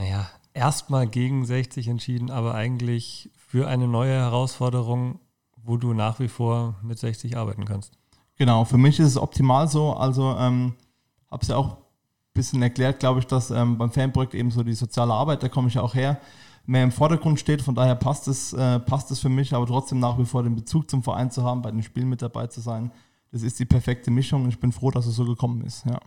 naja, erstmal gegen 60 entschieden, aber eigentlich für eine neue Herausforderung, wo du nach wie vor mit 60 arbeiten kannst. Genau, für mich ist es optimal so. Also ähm, habe es ja auch bisschen erklärt, glaube ich, dass ähm, beim Fanprojekt eben so die soziale Arbeit, da komme ich ja auch her, mehr im Vordergrund steht. Von daher passt es, äh, passt es für mich, aber trotzdem nach wie vor den Bezug zum Verein zu haben, bei den Spielen mit dabei zu sein. Das ist die perfekte Mischung und ich bin froh, dass es so gekommen ist. Ja.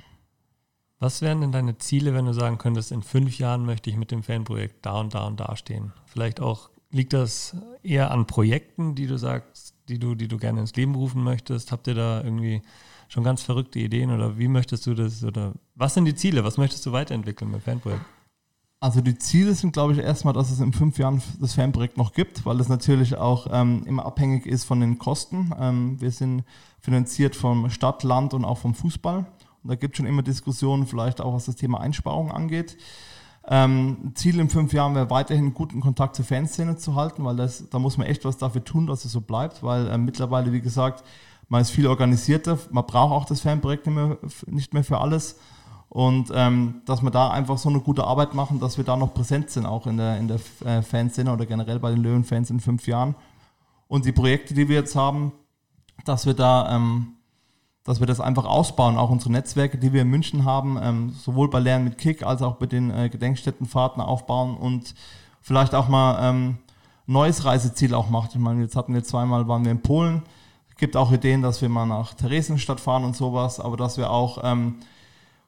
Was wären denn deine Ziele, wenn du sagen könntest, in fünf Jahren möchte ich mit dem Fanprojekt da und da und da stehen? Vielleicht auch, liegt das eher an Projekten, die du sagst, die du, die du gerne ins Leben rufen möchtest? Habt ihr da irgendwie schon ganz verrückte Ideen oder wie möchtest du das oder was sind die Ziele? Was möchtest du weiterentwickeln beim Fanprojekt? Also die Ziele sind, glaube ich, erstmal, dass es in fünf Jahren das Fanprojekt noch gibt, weil es natürlich auch ähm, immer abhängig ist von den Kosten. Ähm, wir sind finanziert vom Stadt, Land und auch vom Fußball. Da gibt es schon immer Diskussionen, vielleicht auch was das Thema Einsparungen angeht. Ähm, Ziel in fünf Jahren wäre weiterhin guten Kontakt zur Fanszene zu halten, weil das, da muss man echt was dafür tun, dass es so bleibt, weil äh, mittlerweile, wie gesagt, man ist viel organisierter, man braucht auch das Fanprojekt nicht mehr, nicht mehr für alles. Und ähm, dass wir da einfach so eine gute Arbeit machen, dass wir da noch präsent sind, auch in der, in der äh, Fanszene oder generell bei den Löwenfans in fünf Jahren. Und die Projekte, die wir jetzt haben, dass wir da, ähm, dass wir das einfach ausbauen, auch unsere Netzwerke, die wir in München haben, ähm, sowohl bei Lernen mit Kick als auch bei den äh, Gedenkstättenfahrten aufbauen und vielleicht auch mal ähm, neues Reiseziel auch macht. Ich meine, jetzt hatten wir zweimal, waren wir in Polen, es gibt auch Ideen, dass wir mal nach Theresienstadt fahren und sowas, aber dass wir auch ähm,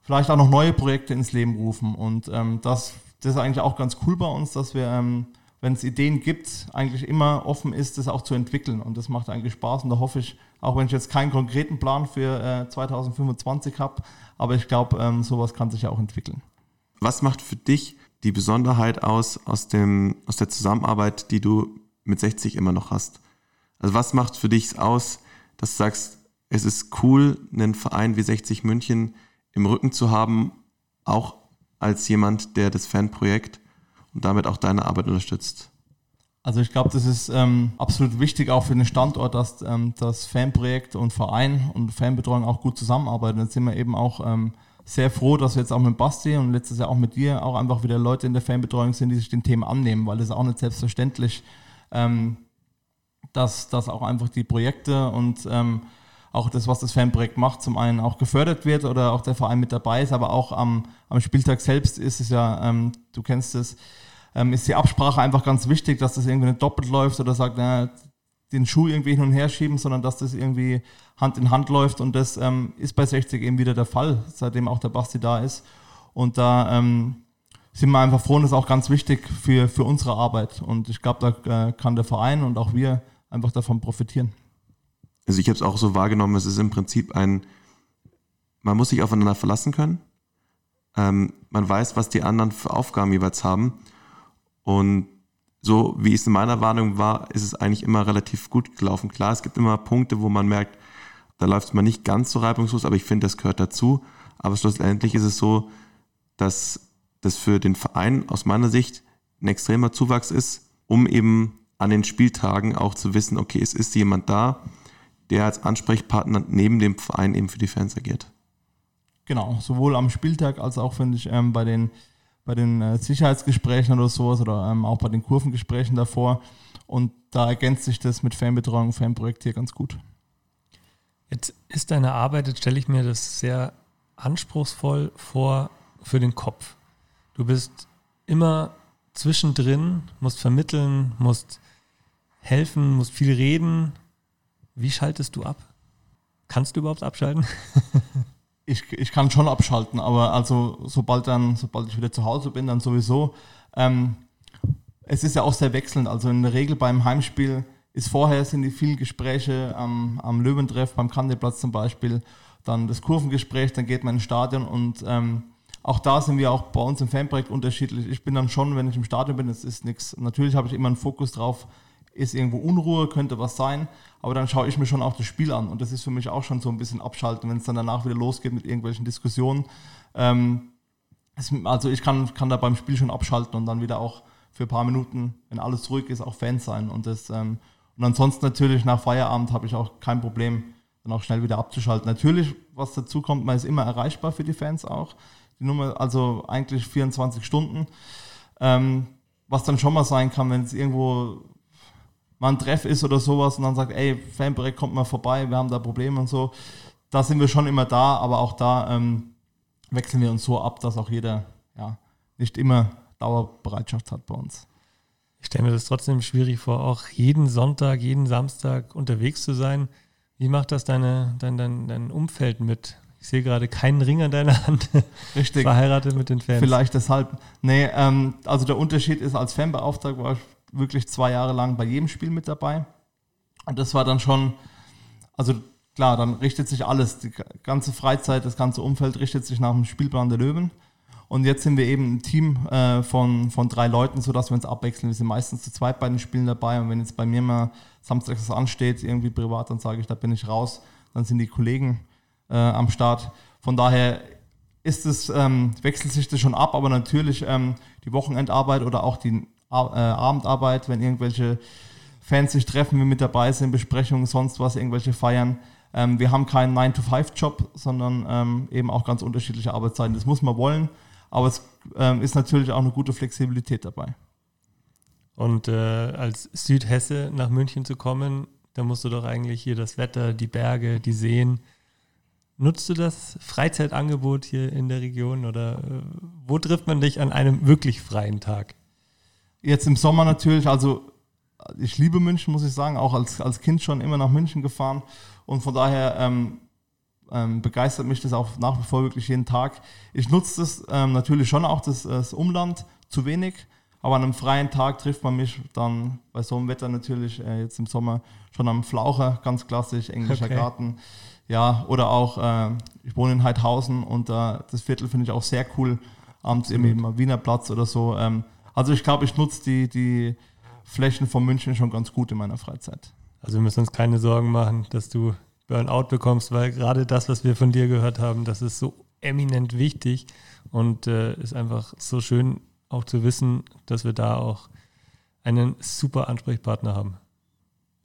vielleicht auch noch neue Projekte ins Leben rufen. Und ähm, das, das ist eigentlich auch ganz cool bei uns, dass wir, ähm, wenn es Ideen gibt, eigentlich immer offen ist, das auch zu entwickeln. Und das macht eigentlich Spaß. Und da hoffe ich, auch wenn ich jetzt keinen konkreten Plan für äh, 2025 habe, aber ich glaube, ähm, sowas kann sich ja auch entwickeln. Was macht für dich die Besonderheit aus, aus, dem, aus der Zusammenarbeit, die du mit 60 immer noch hast? Also was macht für dich aus, dass du sagst, es ist cool, einen Verein wie 60 München im Rücken zu haben, auch als jemand, der das Fanprojekt und damit auch deine Arbeit unterstützt? Also ich glaube, das ist ähm, absolut wichtig auch für den Standort, dass ähm, das Fanprojekt und Verein und Fanbetreuung auch gut zusammenarbeiten. Jetzt sind wir eben auch ähm, sehr froh, dass wir jetzt auch mit Basti und letztes Jahr auch mit dir auch einfach wieder Leute in der Fanbetreuung sind, die sich den Themen annehmen, weil das ist auch nicht selbstverständlich. Ähm, dass, dass auch einfach die Projekte und ähm, auch das, was das Fanprojekt macht, zum einen auch gefördert wird oder auch der Verein mit dabei ist, aber auch am, am Spieltag selbst ist es ja, ähm, du kennst es, ähm, ist die Absprache einfach ganz wichtig, dass das irgendwie nicht doppelt läuft oder sagt, na, den Schuh irgendwie hin und her schieben, sondern dass das irgendwie Hand in Hand läuft und das ähm, ist bei 60 eben wieder der Fall, seitdem auch der Basti da ist. Und da ähm, sind wir einfach froh und das ist auch ganz wichtig für, für unsere Arbeit. Und ich glaube, da äh, kann der Verein und auch wir einfach davon profitieren. Also ich habe es auch so wahrgenommen, es ist im Prinzip ein, man muss sich aufeinander verlassen können. Ähm, man weiß, was die anderen für Aufgaben jeweils haben. Und so wie es in meiner Warnung war, ist es eigentlich immer relativ gut gelaufen. Klar, es gibt immer Punkte, wo man merkt, da läuft es mal nicht ganz so reibungslos, aber ich finde, das gehört dazu. Aber schlussendlich ist es so, dass das für den Verein aus meiner Sicht ein extremer Zuwachs ist, um eben an den Spieltagen auch zu wissen, okay, es ist jemand da, der als Ansprechpartner neben dem Verein eben für die Fans agiert. Genau, sowohl am Spieltag als auch, finde ich, ähm, bei den bei den äh, Sicherheitsgesprächen oder sowas oder ähm, auch bei den Kurvengesprächen davor. Und da ergänzt sich das mit Fanbetreuung, Fanprojekt hier ganz gut. Jetzt ist deine Arbeit, jetzt stelle ich mir das sehr anspruchsvoll vor für den Kopf. Du bist immer zwischendrin, musst vermitteln, musst helfen, musst viel reden. Wie schaltest du ab? Kannst du überhaupt abschalten? ich, ich kann schon abschalten, aber also sobald dann, sobald ich wieder zu Hause bin, dann sowieso. Ähm, es ist ja auch sehr wechselnd. Also in der Regel beim Heimspiel ist vorher sind die vielen Gespräche am, am Löwentreff, beim Kandeplatz zum Beispiel, dann das Kurvengespräch, dann geht man ins Stadion und ähm, auch da sind wir auch bei uns im Fanprojekt unterschiedlich. Ich bin dann schon, wenn ich im Stadion bin, es ist nichts. Natürlich habe ich immer einen Fokus drauf, ist irgendwo Unruhe, könnte was sein, aber dann schaue ich mir schon auch das Spiel an und das ist für mich auch schon so ein bisschen abschalten, wenn es dann danach wieder losgeht mit irgendwelchen Diskussionen. Ähm, es, also ich kann, kann da beim Spiel schon abschalten und dann wieder auch für ein paar Minuten, wenn alles ruhig ist, auch Fan sein und das ähm, und ansonsten natürlich nach Feierabend habe ich auch kein Problem, dann auch schnell wieder abzuschalten. Natürlich, was dazu kommt, man ist immer erreichbar für die Fans auch. Die Nummer, also eigentlich 24 Stunden. Ähm, was dann schon mal sein kann, wenn es irgendwo mal ein Treff ist oder sowas und dann sagt, ey, Fanprojekt kommt mal vorbei, wir haben da Probleme und so. Da sind wir schon immer da, aber auch da ähm, wechseln wir uns so ab, dass auch jeder ja, nicht immer Dauerbereitschaft hat bei uns. Ich stelle mir das trotzdem schwierig vor, auch jeden Sonntag, jeden Samstag unterwegs zu sein. Wie macht das deine, dein, dein, dein Umfeld mit? Ich sehe gerade keinen Ring an deiner Hand. Richtig. Verheiratet mit den Fans. Vielleicht deshalb. Nee, ähm, also der Unterschied ist, als Fanbeauftragter war ich wirklich zwei Jahre lang bei jedem Spiel mit dabei. Und das war dann schon, also klar, dann richtet sich alles, die ganze Freizeit, das ganze Umfeld richtet sich nach dem Spielplan der Löwen. Und jetzt sind wir eben ein Team äh, von, von drei Leuten, sodass wir uns abwechseln. Wir sind meistens zu zweit bei den Spielen dabei. Und wenn jetzt bei mir mal samstags was ansteht, irgendwie privat, dann sage ich, da bin ich raus. Dann sind die Kollegen äh, am Start. Von daher ist es, ähm, wechselt sich das schon ab, aber natürlich ähm, die Wochenendarbeit oder auch die Abendarbeit, wenn irgendwelche Fans sich treffen, wir mit dabei sind, Besprechungen, sonst was, irgendwelche Feiern. Ähm, wir haben keinen 9-to-5-Job, sondern ähm, eben auch ganz unterschiedliche Arbeitszeiten. Das muss man wollen, aber es ähm, ist natürlich auch eine gute Flexibilität dabei. Und äh, als Südhesse nach München zu kommen, da musst du doch eigentlich hier das Wetter, die Berge, die Seen. Nutzt du das Freizeitangebot hier in der Region oder äh, wo trifft man dich an einem wirklich freien Tag? Jetzt im Sommer natürlich, also ich liebe München, muss ich sagen, auch als, als Kind schon immer nach München gefahren und von daher ähm, ähm, begeistert mich das auch nach wie vor wirklich jeden Tag. Ich nutze das ähm, natürlich schon auch, das, das, Umland, zu wenig, aber an einem freien Tag trifft man mich dann bei so einem Wetter natürlich äh, jetzt im Sommer schon am Flaucher, ganz klassisch, englischer okay. Garten. Ja, oder auch, äh, ich wohne in Heidhausen und äh, das Viertel finde ich auch sehr cool, abends eben im Wiener Platz oder so. Ähm, also ich glaube, ich nutze die, die Flächen von München schon ganz gut in meiner Freizeit. Also wir müssen uns keine Sorgen machen, dass du Burnout bekommst, weil gerade das, was wir von dir gehört haben, das ist so eminent wichtig und äh, ist einfach so schön auch zu wissen, dass wir da auch einen super Ansprechpartner haben.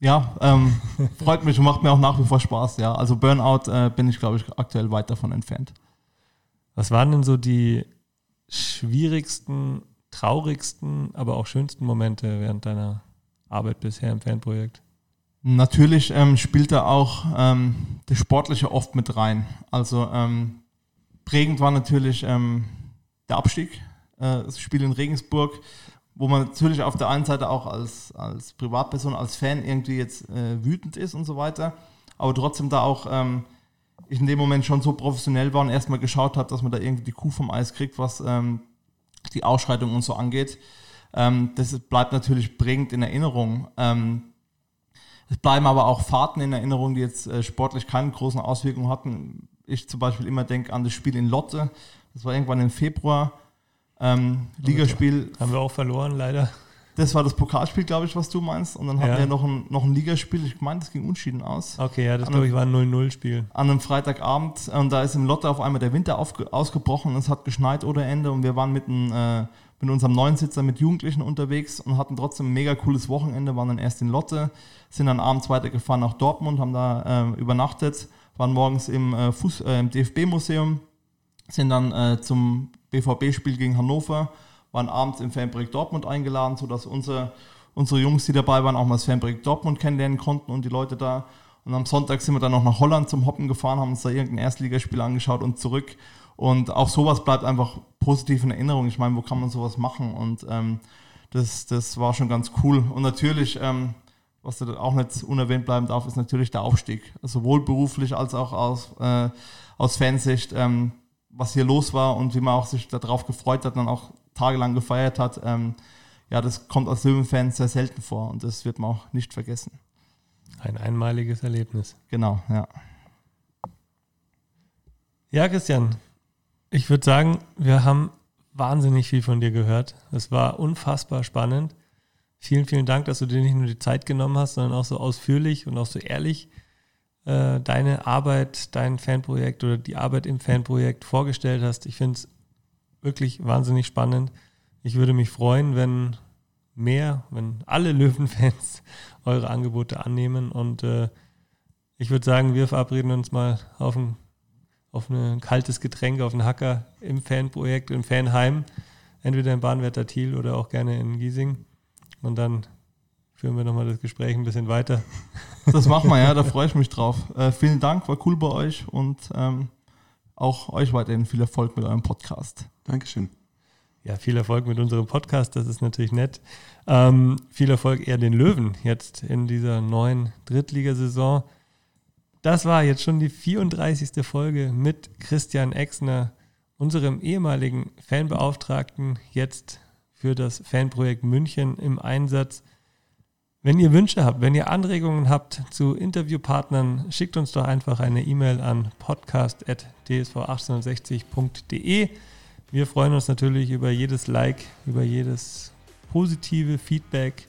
Ja, ähm, freut mich und macht mir auch nach wie vor Spaß. Ja, also Burnout äh, bin ich, glaube ich, aktuell weit davon entfernt. Was waren denn so die schwierigsten traurigsten, aber auch schönsten Momente während deiner Arbeit bisher im Fanprojekt? Natürlich ähm, spielt da auch ähm, das Sportliche oft mit rein. Also ähm, prägend war natürlich ähm, der Abstieg, äh, das Spiel in Regensburg, wo man natürlich auf der einen Seite auch als, als Privatperson, als Fan irgendwie jetzt äh, wütend ist und so weiter, aber trotzdem da auch ähm, ich in dem Moment schon so professionell war und erstmal geschaut habe, dass man da irgendwie die Kuh vom Eis kriegt, was ähm, die Ausschreitung und so angeht. Ähm, das bleibt natürlich prägend in Erinnerung. Ähm, es bleiben aber auch Fahrten in Erinnerung, die jetzt äh, sportlich keine großen Auswirkungen hatten. Ich zum Beispiel immer denke an das Spiel in Lotte. Das war irgendwann im Februar. Ähm, Ligaspiel. Haben wir auch verloren, leider. Das war das Pokalspiel, glaube ich, was du meinst. Und dann hatten Ja. wir noch ein, noch ein Ligaspiel. Ich meine, das ging unschieden aus. Okay, ja, das glaube ich war ein 0-0-Spiel. An einem Freitagabend. Und da ist im Lotte auf einmal der Winter aufge ausgebrochen. Es hat geschneit ohne Ende. Und wir waren mit, einem, äh, mit unserem neuen Sitzer mit Jugendlichen unterwegs und hatten trotzdem ein mega cooles Wochenende. Waren dann erst in Lotte, sind dann abends weitergefahren nach Dortmund, haben da äh, übernachtet, waren morgens im, äh, äh, im DFB-Museum, sind dann äh, zum BVB-Spiel gegen Hannover, waren abends im Fanprojekt Dortmund eingeladen, sodass unsere, unsere Jungs, die dabei waren, auch mal das Fanprojekt Dortmund kennenlernen konnten und die Leute da. Und am Sonntag sind wir dann noch nach Holland zum Hoppen gefahren, haben uns da irgendein Erstligaspiel angeschaut und zurück. Und auch sowas bleibt einfach positiv in Erinnerung. Ich meine, wo kann man sowas machen? Und ähm, das, das war schon ganz cool. Und natürlich, ähm, was da auch nicht unerwähnt bleiben darf, ist natürlich der Aufstieg. Sowohl beruflich als auch aus, äh, aus Fansicht, ähm, was hier los war und wie man auch sich darauf gefreut hat, dann auch tagelang gefeiert hat. Ähm, ja, das kommt als Löwenfan sehr selten vor und das wird man auch nicht vergessen. Ein einmaliges Erlebnis. Genau, ja. Ja, Christian, ich würde sagen, wir haben wahnsinnig viel von dir gehört. Es war unfassbar spannend. Vielen, vielen Dank, dass du dir nicht nur die Zeit genommen hast, sondern auch so ausführlich und auch so ehrlich äh, deine Arbeit, dein Fanprojekt oder die Arbeit im Fanprojekt vorgestellt hast. Ich finde es wirklich wahnsinnig spannend. Ich würde mich freuen, wenn mehr, wenn alle Löwenfans eure Angebote annehmen. Und äh, ich würde sagen, wir verabreden uns mal auf ein auf ein kaltes Getränk, auf einen Hacker im Fanprojekt, im Fanheim, entweder in Bahnwärter Thiel oder auch gerne in Giesing. Und dann führen wir nochmal das Gespräch ein bisschen weiter. Das machen wir, ja, da freue ich mich drauf. Äh, vielen Dank, war cool bei euch und ähm, auch euch weiterhin viel Erfolg mit eurem Podcast. Dankeschön. Ja, viel Erfolg mit unserem Podcast, das ist natürlich nett. Ähm, viel Erfolg eher den Löwen jetzt in dieser neuen Drittligasaison. Das war jetzt schon die 34. Folge mit Christian Exner, unserem ehemaligen Fanbeauftragten, jetzt für das Fanprojekt München im Einsatz. Wenn ihr Wünsche habt, wenn ihr Anregungen habt zu Interviewpartnern, schickt uns doch einfach eine E-Mail an podcast.dsv1860.de. Wir freuen uns natürlich über jedes Like, über jedes positive Feedback,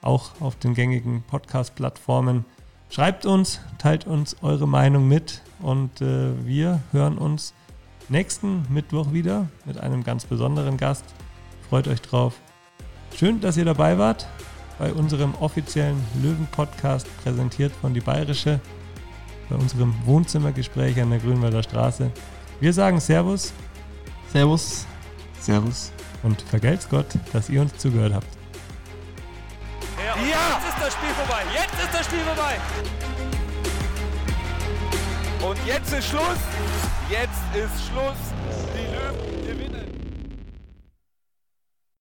auch auf den gängigen Podcast-Plattformen. Schreibt uns, teilt uns eure Meinung mit und äh, wir hören uns nächsten Mittwoch wieder mit einem ganz besonderen Gast. Freut euch drauf. Schön, dass ihr dabei wart bei unserem offiziellen Löwen-Podcast, präsentiert von die Bayerische, bei unserem Wohnzimmergespräch an der Grünwalder Straße. Wir sagen Servus Servus. Servus. und vergelt's Gott, dass ihr uns zugehört habt. Ja, und jetzt ist das Spiel vorbei. Jetzt ist das Spiel vorbei. Und jetzt ist Schluss. Jetzt ist Schluss. Die Löwen gewinnen.